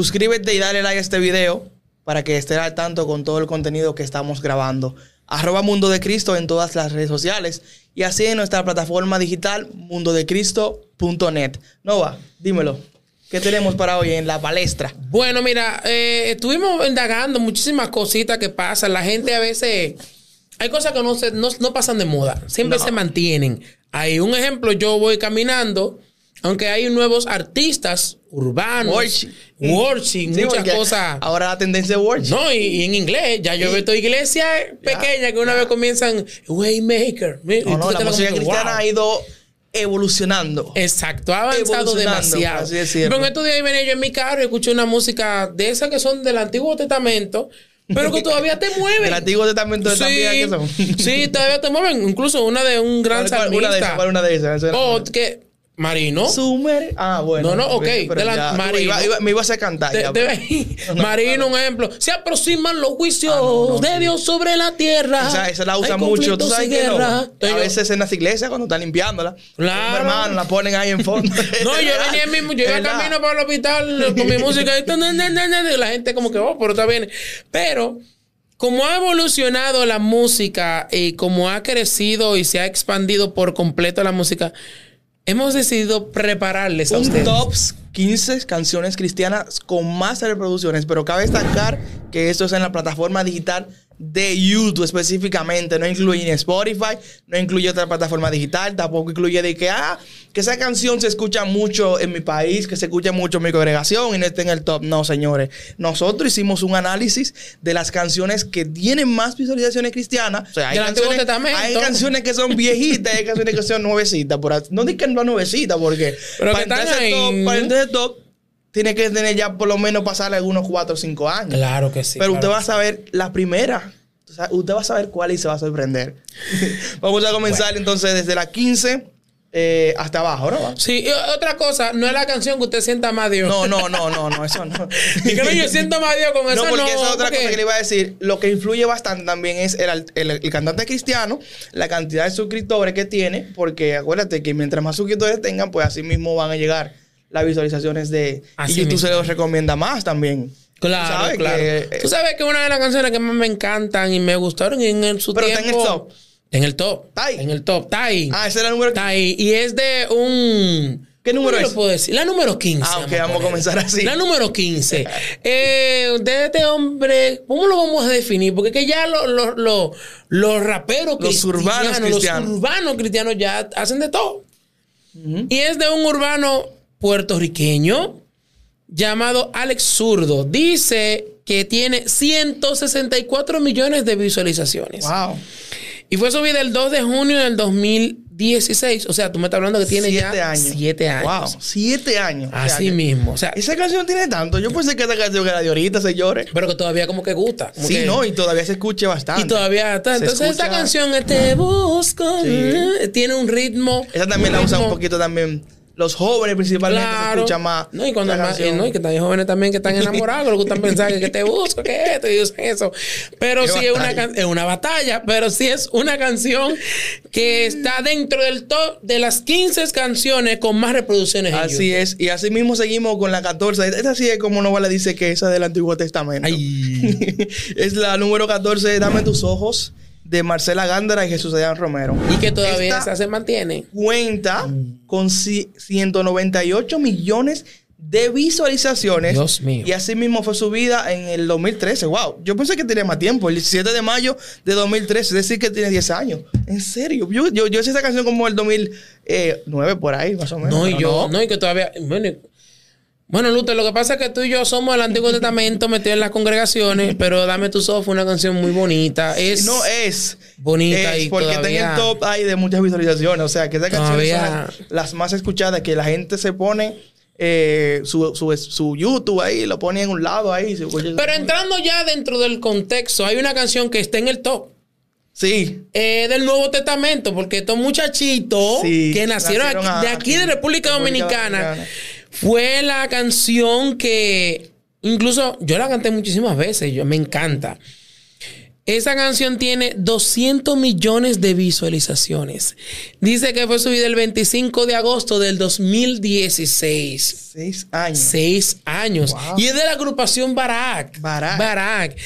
Suscríbete y dale like a este video para que estés al tanto con todo el contenido que estamos grabando. Arroba Mundo de Cristo en todas las redes sociales y así en nuestra plataforma digital mundodecristo.net. Nova, dímelo. ¿Qué tenemos para hoy en la palestra? Bueno, mira, eh, estuvimos indagando muchísimas cositas que pasan. La gente a veces... Hay cosas que no, se, no, no pasan de moda. Siempre No. se mantienen. Hay un ejemplo, yo voy caminando, aunque hay nuevos artistas urbanos, Worship. Sí, muchas cosas. Ahora la tendencia es worship. No, y, y en inglés, ya yo he visto iglesias pequeñas que una vez comienzan Waymaker. No, no, la música cristiana wow. ha ido evolucionando. Exacto, ha avanzado demasiado. así. Pero en estos días venía yo en mi carro y escuché una música de esas que son del Antiguo Testamento, pero que todavía te mueven. El Antiguo Testamento de también que son. sí, todavía te mueven. Incluso una de un gran ¿Cuál- cuál- Una de esas, salmista. ¿cuál una de esas? Esa- O que Marino. Sumer. Ah, bueno. No, no, ok, de la- ya, Marino. iba- iba- me iba a hacer cantar. De- ya, de- pero- Marino, un ejemplo. Se aproximan los juicios Ah, no, no, de sí. Dios sobre la tierra. Esa, esa la usan mucho. ¿Tú sabes que no? A veces en las iglesias cuando están limpiándola. Claro. Mi hermano la ponen ahí en fondo. No, yo venía mismo, yo iba camino para el hospital con mi música y la gente como que, oh, pero está bien. Pero como ha evolucionado la música y como ha crecido y se ha expandido por completo la música, hemos decidido prepararles a Un ustedes. tops 15 canciones cristianas con más reproducciones, pero cabe destacar que esto es en la plataforma digital de YouTube específicamente, no incluye ni Spotify, no incluye otra plataforma digital, tampoco incluye de que, ah, que esa canción se escucha mucho en mi país, que se escucha mucho en mi congregación y no está en el top. No, señores, nosotros hicimos un análisis de las canciones que tienen más visualizaciones cristianas. O sea, hay, canciones, Testamento. hay canciones que son viejitas hay canciones que son nuevecitas. Por no no nuevecitas, porque Pero para top, para top, tiene que tener ya por lo menos pasarle algunos 4 o 5 años. Claro que sí. Pero claro usted va a saber la primera. O sea, usted va a saber cuál y se va a sorprender. Vamos a comenzar entonces desde la 15 eh, hasta abajo, ¿no? Sí, y otra cosa, no es la canción que usted sienta más Dios. No, no, no, no, no, eso no. Y que no, yo siento más Dios con esa No, porque no, esa es otra porque- cosa que le iba a decir. Lo que influye bastante también es el, el- el cantante cristiano, la cantidad de suscriptores que tiene, porque acuérdate que mientras más suscriptores tengan, pues así mismo van a llegar las visualizaciones de... Así y YouTube mismo. se los recomienda más también. Claro, Tú sabes claro. que, Tú sabes que una de las canciones que más me encantan y me gustaron en, el- su Pero está tiempo... en el top. En el top. Está ahí. En el top. Está ahí. Ah, ese era el número... Está ahí. Y es de un... ¿Qué número ¿Cómo es? lo puedo decir? La número 15. Ah, ok, vamos a comenzar así. La número 15. eh, de este hombre, ¿cómo lo vamos a definir? Porque que ya lo- lo- lo- los raperos Los urbanos cristianos. los urbanos cristianos ya hacen de todo. Y es de un urbano puertorriqueño llamado Alex Zurdo. Dice que tiene 164 millones de visualizaciones. Wow. Y fue subida el 2 de junio del 2016. O sea, tú me estás hablando que tiene Siete ya años. 7 años. Wow, siete años. O sea, Así mismo. O sea, Esa canción tiene tanto. Yo pensé que esa canción era de ahorita, señores. pero que todavía como que gusta. como Sí, que- no, y todavía se escucha bastante. Y todavía está. Se Entonces esta canción, es Te busco, Sí. eh, tiene un ritmo. Esa también la un usan un poquito también. Los jóvenes principalmente se Claro. escucha más. No, y cuando más, no, y que hay jóvenes también que están enamorados, que lo gustan pensar que, que te busco, que esto, y usan eso. Pero sí es una, can- es una batalla, pero sí es una canción que está dentro del top de las 15 canciones con más reproducciones en Así es. Y así mismo seguimos con la 14. Esta sí es como Novela dice que esa del Antiguo Testamento. Ay. es la número 14, Dame tus ojos, de Marcela Gándara y Jesús Adrián Romero. Y que todavía Esta se mantiene. cuenta con ci- 198 millones de visualizaciones. Dios mío. Y así mismo fue subida en el 2013. Wow. Yo pensé que tenía más tiempo. El 17 de mayo de 2013. Es decir, que tiene 10 años. En serio. Yo, yo, yo hice esa canción como el 2009 por ahí, más o menos. No, y yo, no. y que todavía. Bueno, bueno, Luther, lo que pasa es que tú y yo somos del Antiguo Testamento metidos en las congregaciones, pero Dame tus ojos fue una canción muy bonita. Es, No es. bonita es y porque está en el top ahí de muchas visualizaciones. O sea, que esas canciones son Todavía- las, las más escuchadas, que la gente se pone eh, su, su, su YouTube ahí, lo pone en un lado ahí. Pero entrando ya dentro del contexto, hay una canción que está en el top. Sí. eh, del Nuevo Testamento, porque estos muchachitos Sí, que nacieron, nacieron aquí, de aquí de República Dominicana. Fue la canción que incluso yo la canté muchísimas veces, yo me encanta. Esa canción tiene 200 millones de visualizaciones. Dice que fue subida el 25 de agosto del 2016. Seis años. Seis años. Wow. Y es de la agrupación Barak. Barak. Barak.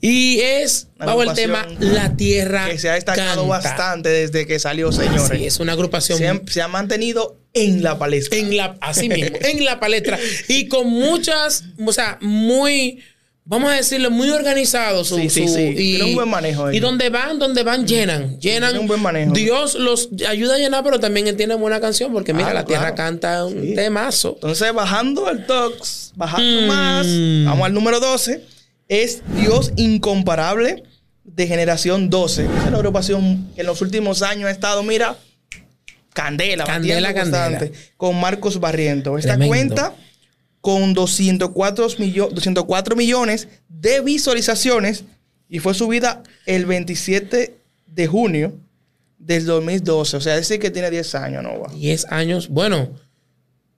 Y es, bajo el tema, La Tierra Que se ha destacado Canta. bastante desde que salió, señores. Sí, es una agrupación se, ha, se ha mantenido en la palestra. en la, así mismo, en la palestra. Y con muchas, o sea, muy, vamos a decirlo, muy organizados. su- Sí, sí, su- sí. Y, Tiene un buen manejo Y ellos. donde van, donde van, llenan. Llenan. Tiene un buen manejo. Dios los ayuda a llenar, pero también él tiene buena canción, porque mira, Claro, la tierra claro. canta un Sí. temazo. Entonces, bajando el tox, bajando Mm. más, vamos al número 12. Es Dios Incomparable de Generación 12. Es una agrupación que en los últimos años ha estado, mira, candela, Candela, candela. constante, con Marcos Barriento. Esta Tremendo. cuenta con 204, millo- 204 millones de visualizaciones y fue subida el 27 de junio del 2012. O sea, decir que tiene 10 años, ¿no? va? 10 años. Bueno,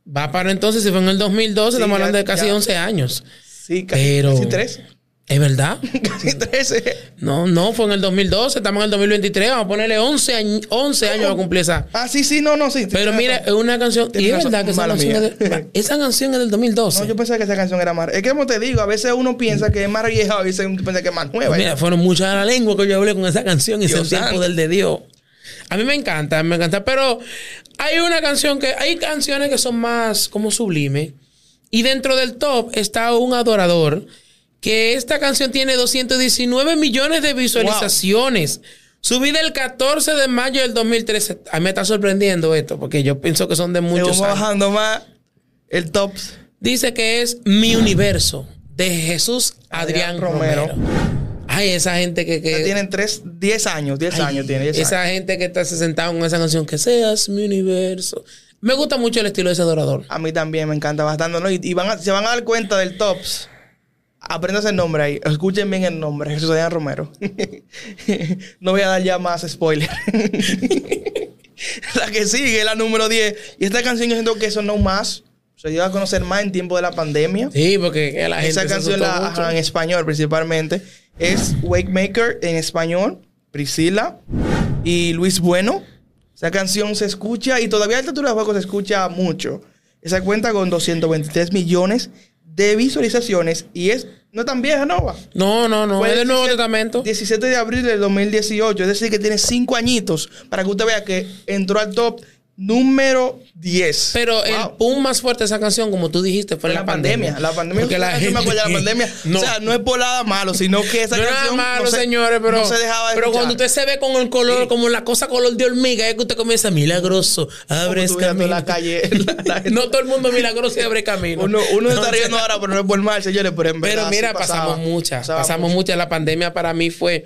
va para entonces, si fue en el 2012, Sí, estamos ya- hablando de casi ya. 11 años. Sí, casi, Pero- casi 13. ¿Es verdad? Casi 13. No, no, fue en el 2012, estamos en el 2023, vamos a ponerle 11, años 11 años a cumplir esa. Ah, sí, sí, no, no, sí. Pero mira, es una canción. Y es verdad que esa canción, es mía. de- esa canción es del 2012. No, yo pensaba que esa canción era más. Es que como te digo, a veces uno piensa que es más vieja, a veces uno piensa que es más nueva. Mira, fueron muchas la lengua que yo hablé con esa canción y ese tiempo del de Dios. A mí me encanta, me encanta. Pero hay una canción que. Hay canciones que son más como sublime. Y dentro del top está un adorador. Que esta canción tiene 219 millones de visualizaciones. Subida el 14 de mayo del 2013. A mí me está sorprendiendo esto, porque yo pienso que son de muchos vamos años. bajando más el tops. Dice que es Mi Universo, de Jesús Adrián, Adrián Romero. Romero. Ay, esa gente que... que Tienen tres, 10 años, 10 Ay, años tiene. 10 esa años. gente que está sentado con esa canción, que seas mi universo. Me gusta mucho el estilo de ese adorador. A mí también me encanta bastante, ¿no? Y, y van a- se van a dar cuenta del tops. Aprendas el nombre ahí. Escuchen bien el nombre. Jesús Adrián Romero. no voy a dar ya más spoiler. la que sigue, la número 10. Y esta canción yo siento que eso no más. Se dio a conocer más en tiempo de la pandemia. Sí, porque que la gente Esa se canción la, ajá, en español principalmente es Wake Maker en español, Priscila y Luis Bueno. Esa canción se escucha y todavía a esta altura del juego se escucha mucho. Esa cuenta con 223 millones de visualizaciones y es no tan vieja, ¿no? va? No, no, no. Fue es del Nuevo 17 Testamento. 17 de abril del 2018, es decir, que tiene 5 añitos para que usted vea que entró al top número 10. Pero el Wow. boom más fuerte de esa canción, como tú dijiste, fue en la, pandemia. La pandemia. Porque la gente... me acuerdo de la pandemia. No. O sea, no es por nada malo, sino que esa no es canción. nada malo, no se- señores, pero, No se dejaba de pero escuchar. cuando usted se ve con el color, Sí. como la cosa color de hormiga, es que usted comienza milagroso, abres tú ves camino. la calle, la- la no todo el mundo milagroso y abre camino. Uno, uno No, está riendo ahora, pero no es por mal, señores. Pero en verdad. Pero mira, sí pasaba. pasamos muchas, Pasaba pasamos mucho. muchas. La pandemia para mí fue.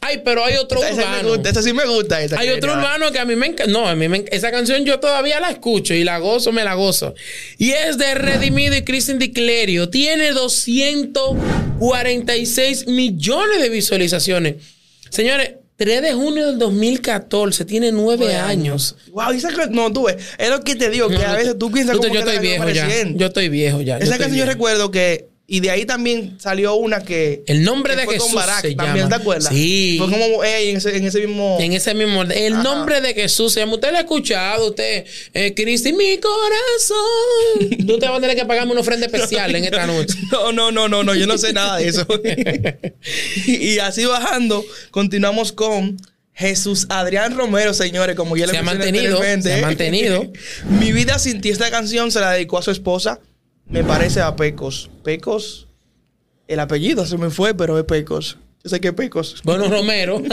Ay, pero hay otro Esa, urbano. esa sí me gusta. Esa Hay otro urbano que a mí me encanta. No, a mí me enc- Esa canción yo todavía la escucho y la gozo, me la gozo. Y es de Redimido y Christian Diclerio. Tiene 246 millones de visualizaciones. Señores, 3 de junio del 2014, tiene 9 años. Wow, esa no, tú ves. Es lo que te digo, que No, a veces tú piensas yo, como yo que estoy viejo ya. Yo estoy viejo ya. Esa canción yo recuerdo que. Y de ahí también salió una que. El nombre que de fue Jesús con Barack, se también, llama. ¿te acuerdas? Sí. Fue como en, ese, en ese mismo. En ese mismo. El Ajá. nombre de Jesús se llama. Usted lo ha escuchado, usted. Eh, Cristo y mi corazón. Tú te vas a tener que pagarme una ofrenda especial en esta noche. No, no, no, no, no, yo no sé nada de eso. y, así bajando, continuamos con Jesús Adrián Romero, señores, como ya le Se ha mantenido, se ha mantenido. Mi vida sin ti, esta canción se la dedicó a su esposa, me parece a Pecos. Pecos, el apellido se me fue, pero es Pecos. Yo sé que es Pecos. Bueno, Romero.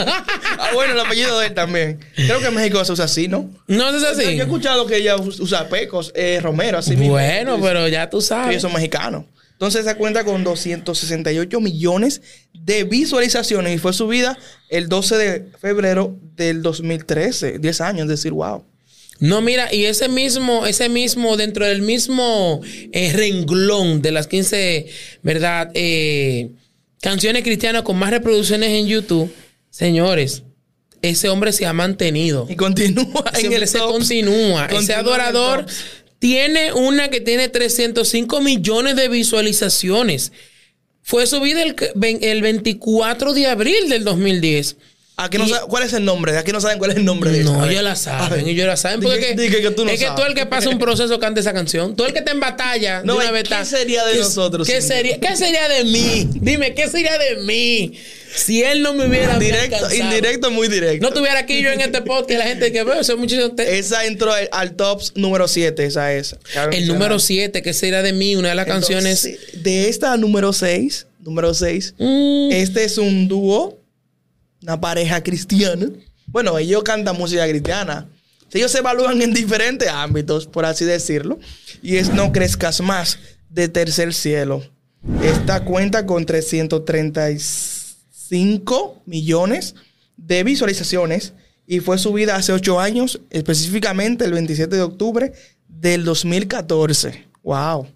Ah, bueno, el apellido de él también. Creo que en México se usa así, ¿no? no es Yo, así. yo he escuchado que ella usa Pecos, eh, Romero, así mismo. Bueno, pero ya tú sabes. ellos son mexicanos. Entonces esa cuenta con 268 millones de visualizaciones y fue subida el 12 de febrero del 2013. 10 años, es decir, wow. No, mira, y ese mismo, ese mismo, dentro del mismo eh, renglón de las 15, ¿verdad? Eh, canciones cristianas con más reproducciones en YouTube, señores, ese hombre se ha mantenido. Y continúa Ese en el se top. continúa. Ese Continúa adorador tiene una que tiene 305 millones de visualizaciones. fue subida el, el 24 de abril del 2010. Aquí no sabe, ¿Cuál es el nombre? Aquí no saben cuál es el nombre de No, ellos la saben, ellos la saben. Porque que, que, tú no es que tú el que pasa un proceso canta esa canción. Tú el que te en batalla. No, de una ¿qué sería de nosotros? ¿qué sería, ¿Qué sería de mí? Dime, ¿qué sería de mí? Si él no me hubiera Directo, indirecto, muy directo. No tuviera aquí yo en este podcast la gente que veo, eso muchísimo Esa entró al top número 7, esa es. el número 7, que sería de mí, una de las canciones. De esta número 6, número 6, mm. este es un dúo una pareja cristiana. Bueno, ellos cantan música cristiana. Ellos se evalúan en diferentes ámbitos, por así decirlo. Y es No Crezcas Más, de Tercer Cielo. Esta cuenta con 335 millones de visualizaciones y fue subida hace 8 años, específicamente el 27 de octubre del 2014. ¡Wow!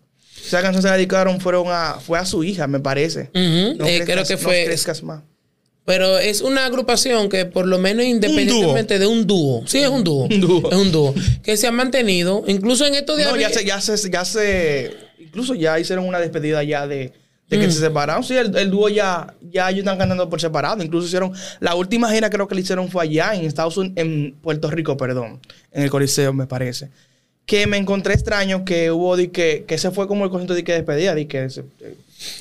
Esa canción se la dedicaron fueron a, fue a su hija, me parece. no eh, creo que fue. No crezcas más. Pero es una agrupación que por lo menos independientemente de un dúo. Sí, es un dúo. Es un dúo. Que se ha mantenido. Incluso en estos días. No, ya se, ya se, ya se. Incluso ya hicieron una despedida ya de, de que mm. se separaron. Sí, el, dúo ya, ya ellos están cantando por separado. Incluso hicieron. La última gira creo que le hicieron fue allá en Estados Unidos, en Puerto Rico, perdón. En el Coliseo, me parece. Que me encontré extraño que hubo de que, que ese fue como el conjunto de que despedida, de que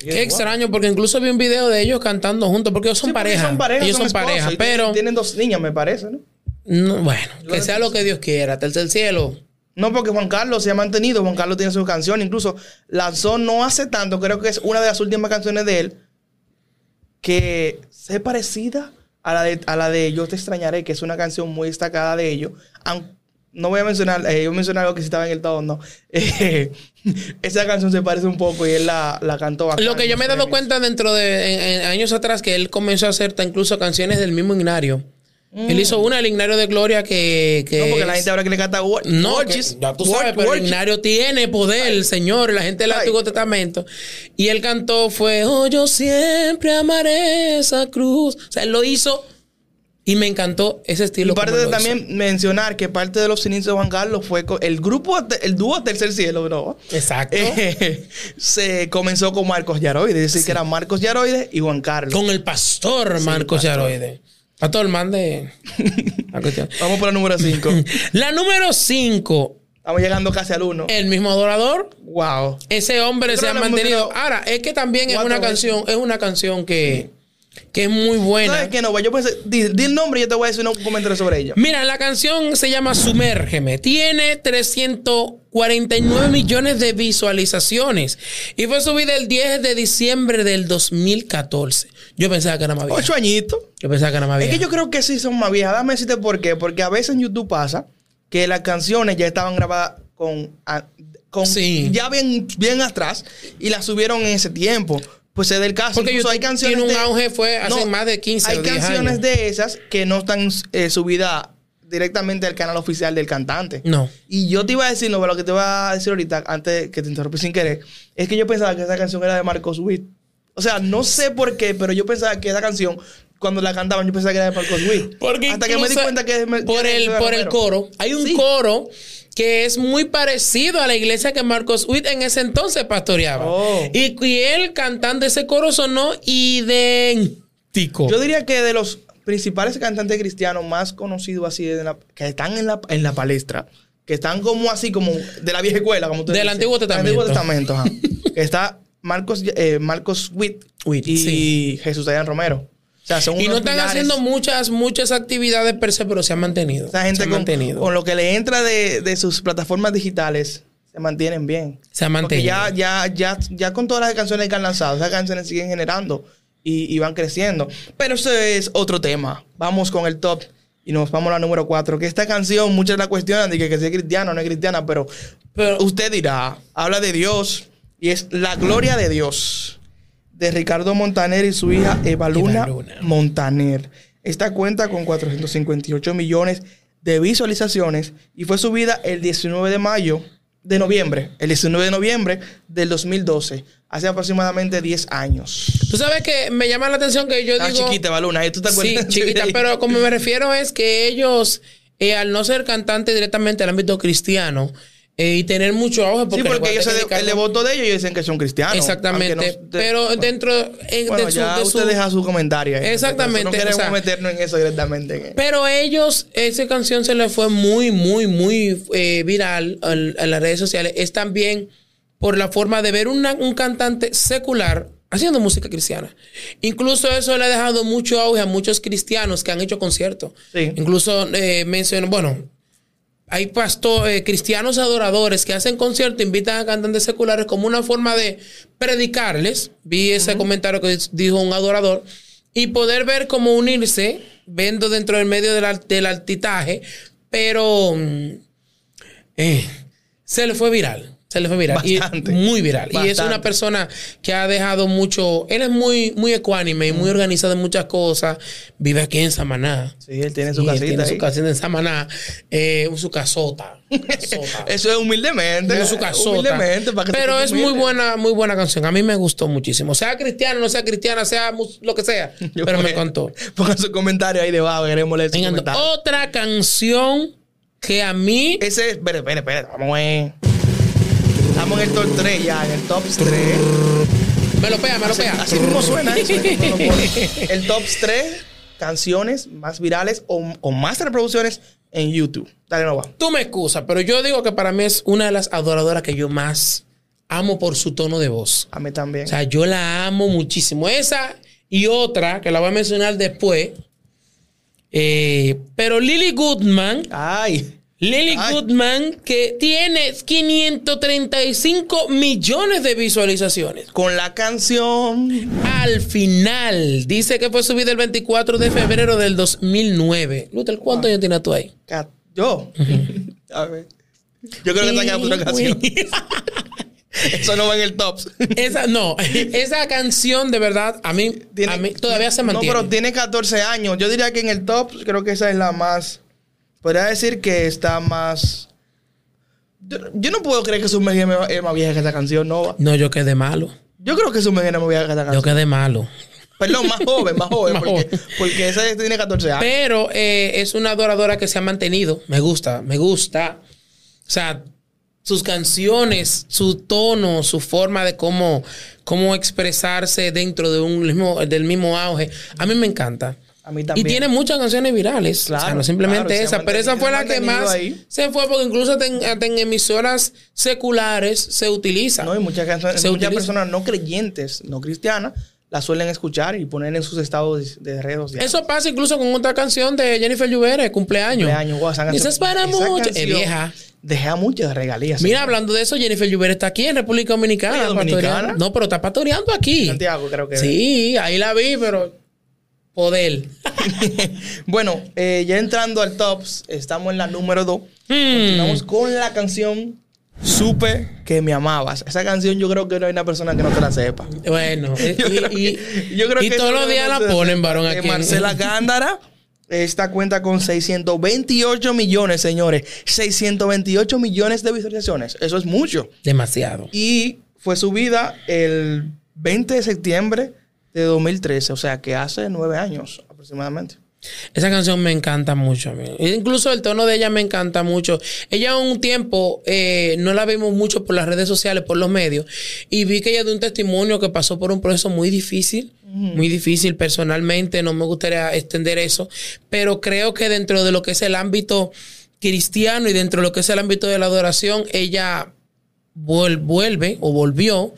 Qué extraño, porque incluso vi un video de ellos cantando juntos, porque ellos son pareja. Son pareja, ellos son, pareja, pero. Tienen dos niñas, me parece, ¿no? bueno, que sea lo que Dios quiera, tercer cielo. No, porque Juan Carlos se ha mantenido, Juan Carlos tiene su canción, incluso lanzó no hace tanto, creo que es una de las últimas canciones de él, que es parecida a la de, a la de Yo te extrañaré, que es una canción muy destacada de ellos, aunque no voy a mencionar, eh, yo mencionar algo que si estaba en el todo, no. esa canción se parece un poco y él la, la cantó Lo que yo me he dado cuenta dentro de años atrás que él comenzó a hacer incluso canciones del mismo Ignario. Él mm. hizo una, el Ignario de Gloria, que. no, porque la gente ahora que le canta No, ya tú sabes, pero el Ignario tiene poder, el Señor, la gente del Antiguo Testamento. Y él cantó, fue, oh, yo siempre amaré esa cruz. O sea, él lo hizo y me encantó ese estilo. Y parte de también mencionar que parte de los inicios de Juan Carlos fue el grupo, el dúo Tercer Cielo, bro. Exacto. Eh, se comenzó con Marcos Yaroide, es decir, que eran Marcos Yaroide y Juan Carlos. Con el pastor Marcos Yaroide. A todo el man de. Vamos por la número 5. la número 5. Estamos llegando casi al 1. El mismo adorador. Wow. Ese hombre se ha mantenido. Ahora, es que también es una canción, es una canción que que es muy buena. ¿Sabes qué no? Yo pensé, di, el nombre y yo te voy a decir un comentario sobre ella. Mira, la canción se llama Sumérgeme. Tiene 349 millones de visualizaciones y fue subida el 10 de diciembre del 2014. Yo pensaba que era más vieja. Ocho añitos. Yo pensaba que era más vieja. Es que yo creo que sí son más viejas. Dame decirte por qué. Porque a veces en YouTube pasa que las canciones ya estaban grabadas con, con ya bien, bien atrás y las subieron en ese tiempo. Pues es del caso. Porque Incluso hay canciones. Tiene un auge fue hace más de 15 Hay canciones de esas que no están eh, subidas directamente al canal oficial del cantante. No. Y yo te iba a decir, no, lo que te iba a decir ahorita, antes que te interrumpí sin querer, es que yo pensaba que esa canción era de Marcos Witt. O sea, no sé por qué, pero yo pensaba que esa canción, cuando la cantaban, yo pensaba que era de Marcos Witt. Porque Hasta que me di cuenta que es por el, por el coro. Hay un coro que es muy parecido a la iglesia que Marcos Witt en ese entonces pastoreaba. Oh. Y, él cantando ese coro sonó idéntico. Yo diría que de los principales cantantes cristianos más conocidos así, que están en la, en la palestra, que están como así, como de la vieja escuela, como tú Del Antiguo Testamento. Del Antiguo Testamento, está Marcos, eh, Marcos Witt, y Jesús Adrián Romero y no están haciendo muchas, muchas actividades per se, pero se han mantenido. Esa gente con, mantenido. con lo que le entra de, sus plataformas digitales, se mantienen bien. Se han mantenido. Porque ya, ya, ya, ya con todas las canciones que han lanzado, esas canciones siguen generando y, van creciendo. Pero ese es otro tema. Vamos con el top y nos vamos a la número 4. Que esta canción, muchas la cuestionan de que, que sea cristiana o no es cristiana, pero, pero usted dirá, habla de Dios y es la gloria de Dios de Ricardo Montaner y su hija Evaluna, Montaner. Esta cuenta con 458 millones de visualizaciones y fue subida el 19 de mayo de noviembre, el 19 de noviembre del 2012, hace aproximadamente 10 años. Tú sabes que me llama la atención que yo ah, chiquita, Evaluna, ¿tú te acuerdas? Sí, chiquita, pero como me refiero es que ellos, eh, al no ser cantantes directamente al ámbito cristiano, eh, y tener mucho auge. Porque sí, porque ellos se de- el devoto de ellos ellos dicen que son cristianos. Exactamente. no- de- pero dentro en- bueno, de su- ya de su- usted deja su comentario. ahí. Exactamente, No queremos o sea- meternos en eso directamente. Pero ellos, esa canción se les fue muy, muy, muy eh, viral en, en las redes sociales. Es también por la forma de ver una- un cantante secular haciendo música cristiana. Incluso eso le ha dejado mucho auge a muchos cristianos que han hecho conciertos. Sí. Incluso eh, menciono, bueno, hay pastores, cristianos adoradores que hacen conciertos, invitan a cantantes seculares como una forma de predicarles. Vi ese comentario que dijo un adorador. Y poder ver cómo unirse, viendo dentro del medio del altitaje, pero mm, eh, se le fue viral. Se le fue viral. Bastante. Y muy viral. Y es una persona que ha dejado mucho. Él es muy, muy ecuánime y muy organizado en muchas cosas. Vive aquí en Samaná. Sí, él tiene su Sí, él casita tiene ahí. su casita en Samaná, eh, su casota. casota. Eso es humildemente. Tiene su casota. Humildemente. Para que Pero es muy buena, muy buena canción. A mí me gustó muchísimo. Sea cristiana, no sea cristiana, sea lo que sea. Yo pero me encantó. Pongan su comentario ahí debajo. Queremos leer su. Otra canción que a mí. Ese, espere, espere, espere. Vamos a Estamos en el top 3 ya, en el top 3. Me lo pega, me lo pega. Así mismo suena eso. ¿eh? El top 3 canciones más virales o con más reproducciones en YouTube. Dale, no va. Tú me excusas, pero yo digo que para mí es una de las adoradoras que yo más amo por su tono de voz. A mí también. O sea, yo la amo muchísimo. Esa y otra, que la voy a mencionar después. Eh, pero Lily Goodman, Ay. Lily Ay. Goodman, que tiene 535 millones de visualizaciones. Con la canción. Al final, dice que fue subida el 24 de febrero del 2009. Luther, ¿cuántos años tienes tú ahí? Yo. A ver. Yo creo que está en otra canción. Eso no va en el top. Esa, no, esa canción de verdad a mí, a mí todavía se mantiene. No, pero tiene 14 años. Yo diría que en el top, creo que esa es la más. Podría decir que está más. Yo, yo no puedo creer que su es más vieja que esa canción, no. No, yo quedé malo. Yo creo que su es más vieja que esa Yo canción. quedé malo. Perdón, más joven, más joven. Más porque, joven. porque esa tiene 14 años. Pero eh, es una adoradora que se ha mantenido. Me gusta, me gusta. O sea, sus canciones, su tono, su forma de cómo, cómo expresarse dentro de un mismo, del mismo auge. A mí me encanta. A mí Y tiene muchas canciones virales. o sea, Claro, no simplemente claro, esa. Pero esa fue la que más ahí. se fue, porque incluso en, en emisoras seculares se utiliza. No, y muchas, canciones, muchas utiliza. personas no creyentes, no cristianas, la suelen escuchar y poner en sus estados de redes sociales. Eso pasa incluso con otra canción de Jennifer Lluvere, cumpleaños. Cumpleaños, guau, esa canción- Dices para mucho. Es canción vieja. Deja muchas regalías. Mira, hablando de eso, Jennifer Lluvere está aquí en República Dominicana. Dominicana. No, pero está pastoreando aquí. Santiago, creo que. Sí, ahí la vi, pero poder. bueno, eh, ya entrando al tops, estamos en la número 2. Hmm. Continuamos con la canción Supe que me amabas. Esa canción yo creo que no hay una persona que no te la sepa. Bueno, y, Yo creo y- yo creo y que todos eso los días la ponen, varón, Eh, aquí. Marcela Gándara. Esta cuenta con 628 millones, señores. 628 millones de visualizaciones. Eso es mucho. Demasiado. Y fue subida el 20 de septiembre de 2013. O sea que hace nueve años aproximadamente. Esa canción me encanta mucho a mí. Incluso el tono de ella me encanta mucho. Ella un tiempo eh, no la vimos mucho por las redes sociales, por los medios. Y vi que ella dio un testimonio que pasó por un proceso muy difícil. Muy difícil personalmente. No me gustaría extender eso. Pero creo que dentro de lo que es el ámbito cristiano y dentro de lo que es el ámbito de la adoración, ella vuel- vuelve o volvió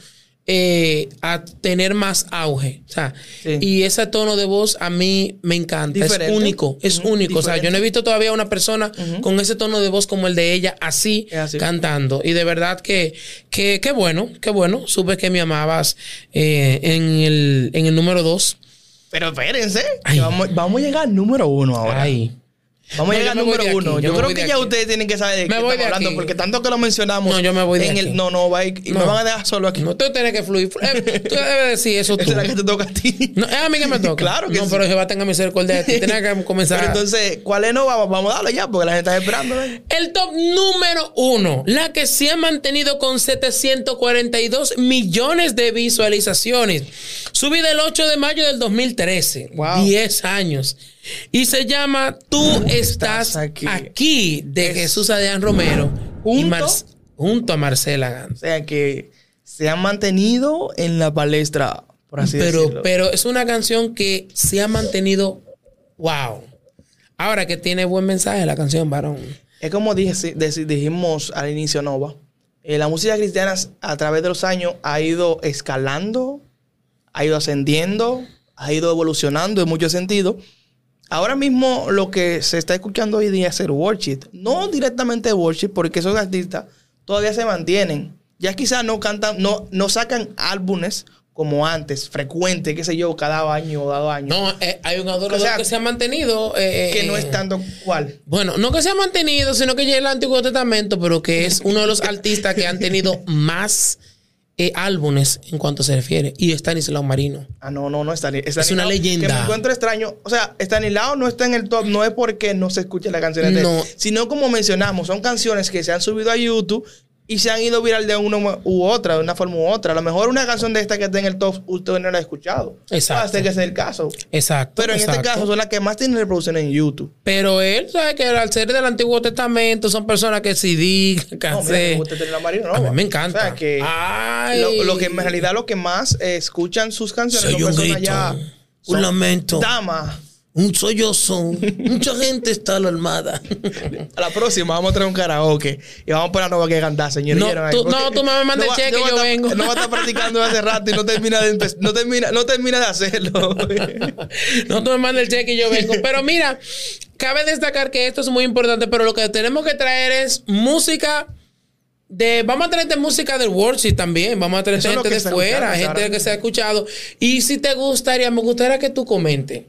eh, a tener más auge. O sea, Sí. y ese tono de voz a mí me encanta. Diferente. Es único, es único. O sea, yo no he visto todavía una persona con ese tono de voz como el de ella, así, cantando. Y de verdad que, que, qué bueno, qué bueno. Supe que me amabas eh, en, el, en el número dos. Pero espérense. Ay. que Vamos, vamos a llegar al número uno ahora. Ay. Vamos a No, llegar yo al me número uno. yo Yo, me creo que ya ustedes tienen que saber de qué Me estamos de hablando. aquí. Porque tanto que lo mencionamos. No, yo me voy de en aquí. El, no, no, va y, y me No. van a dejar solo aquí. No, tú tienes que fluir. Eh, tú debes decir eso tú. La que te toca a ti. No, es a mí que me toca. Claro que No, sí. pero Jehová tenga misericordia de ti. Tienes que comenzar. Pero entonces, ¿cuál es no? Vamos, vamos a darle ya, porque la gente está esperando. ¿eh? El top número uno, la que se ha mantenido con 742 millones de visualizaciones. Subida el 8 de mayo del 2013. Wow. 10 años. Y se llama Tú estás, aquí. aquí. de Es- Jesús Adrián Romero. Y Junto a Marcela O Gans. sea que se han mantenido en la palestra, por así Pero, decirlo. pero es una canción que se ha mantenido. ¡Wow! Ahora que tiene buen mensaje la canción, varón. Es como dije, dijimos al inicio, Nova. eh, la música cristiana a través de los años ha ido escalando, ha ido ascendiendo, ha ido evolucionando en muchos sentidos. Ahora mismo lo que se está escuchando hoy día es el worship. No directamente worship, porque esos artistas todavía se mantienen. Ya quizás no cantan, no, no sacan álbumes como antes, frecuente, qué sé yo, cada año o cada año. No, eh, hay un adorador O sea, que se ha mantenido. eh, que no eh, es tanto cual. Bueno, no que se ha mantenido, sino que ya el Antiguo Testamento, pero que es uno de los artistas que han tenido más eh, álbumes en cuanto se refiere. Y Stanislao Marino. Ah, no, no, no ni Es una leyenda. Que me encuentro extraño. O sea, Stanislao no está en el top, no es porque no se escuche las canciones de él, No. sino como mencionamos, son canciones que se han subido a YouTube y se han ido viral de una u otra, de una forma u otra. A lo mejor una canción de esta que está en el top, usted no la ha escuchado. Exacto. Hasta que sea el caso. Exacto. Pero en este caso son las que más tienen reproducciones en YouTube. Pero él sabe que al ser del Antiguo Testamento son personas que CD, No, mira, la Marina, no. A mí me encanta. O sea, que Ay. lo, lo que en realidad lo que más eh, escuchan sus canciones Soy son un personas grito, ya. un son lamento. Damas. Un sollozo. Mucha gente está alarmada. A la próxima vamos a traer un karaoke y vamos a poner a Nova que cantar, señores. No, tú- no, tú me mandas el cheque y yo vengo. No va a estar practicando hace rato y no termina de, no termina, no termina de hacerlo. No, tú me mandas el cheque y yo vengo. Pero mira, cabe destacar que esto es muy importante, pero lo que tenemos que traer es música de... Vamos a traerte música del worship también. Vamos a traer gente de fuera, gente que se ha escuchado. Y si te gustaría, me gustaría que tú comentes.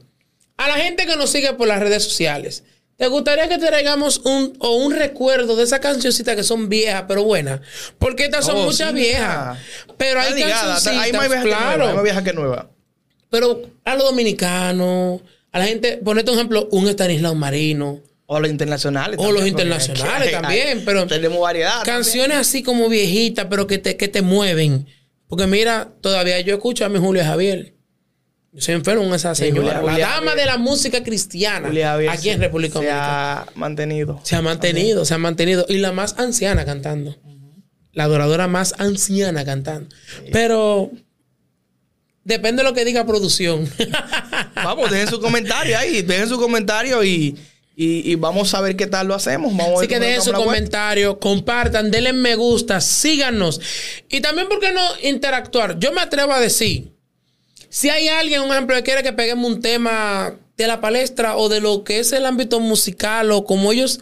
A la gente que nos sigue por las redes sociales. ¿Te gustaría que te traigamos un, o un recuerdo de esas cancioncitas que son viejas, pero buenas? Porque estas son Oh, muchas sí, viejas. Pero hay cancioncitas, Hay más vieja que claro. nueva. Hay más vieja que nueva. Pero a los dominicanos, a la gente, ponete un ejemplo, un Estanislao Marino, O los internacionales. O los también, porque internacionales hay- también, pero- Tenemos variedad. canciones así como viejitas, pero que te, que te mueven. Porque mira, todavía yo escucho a mi Julia Javier. Yo soy enfermo con esa señora. Julia- la dama de la música cristiana Julia aquí en República se Dominicana. ha mantenido. Se ha mantenido, se ha mantenido. Y la más anciana cantando. La adoradora más anciana cantando. Pero depende de lo que diga producción. Vamos, dejen su comentario ahí. Dejen su comentario y, y, y vamos a ver qué tal lo hacemos. Vamos a Así que dejen su comentario, compartan, denle me gusta, síganos. Y también, ¿por qué no interactuar? Yo me atrevo a decir, si hay alguien, un ejemplo, que quiere que peguemos un tema de la palestra o de lo que es el ámbito musical o como ellos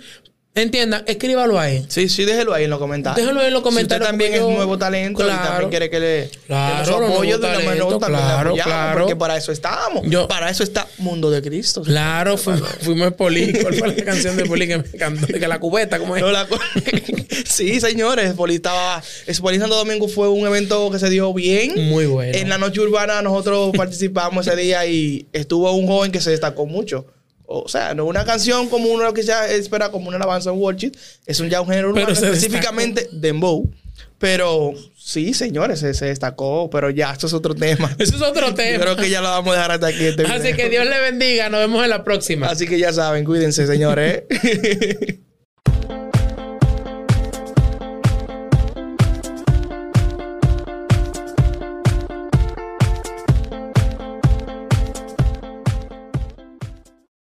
entiendan, escríbalo ahí. Sí, sí, déjelo ahí en los comentarios. Déjelo ahí en los comentarios, Si usted también porque es yo- nuevo talento y Claro. también quiere que le Claro, su apoyo de una talento, manera también le claro, claro. Porque para eso estamos. Yo- para eso está Mundo de Cristo. Claro, fuimos, fuimos Poli. ¿Cuál fue la canción de Poli que me encantó? Que la cubeta, ¿cómo es? No, la co- sí, señores, Poli estaba. Poli Santo Domingo fue un evento que se dio bien. Muy bueno. En la noche urbana nosotros participamos ese día y estuvo un joven que se destacó mucho. O sea, no una canción como uno lo que se espera como una alabanza en worship. Es un ya un género urbano, específicamente dembow. Pero sí, señores, se, se destacó. Pero ya, esto es otro tema. Eso es otro Yo tema. creo que ya lo vamos a dejar hasta aquí. este Así video. que Dios le bendiga. Nos vemos en la próxima. Así que ya saben, cuídense, señores.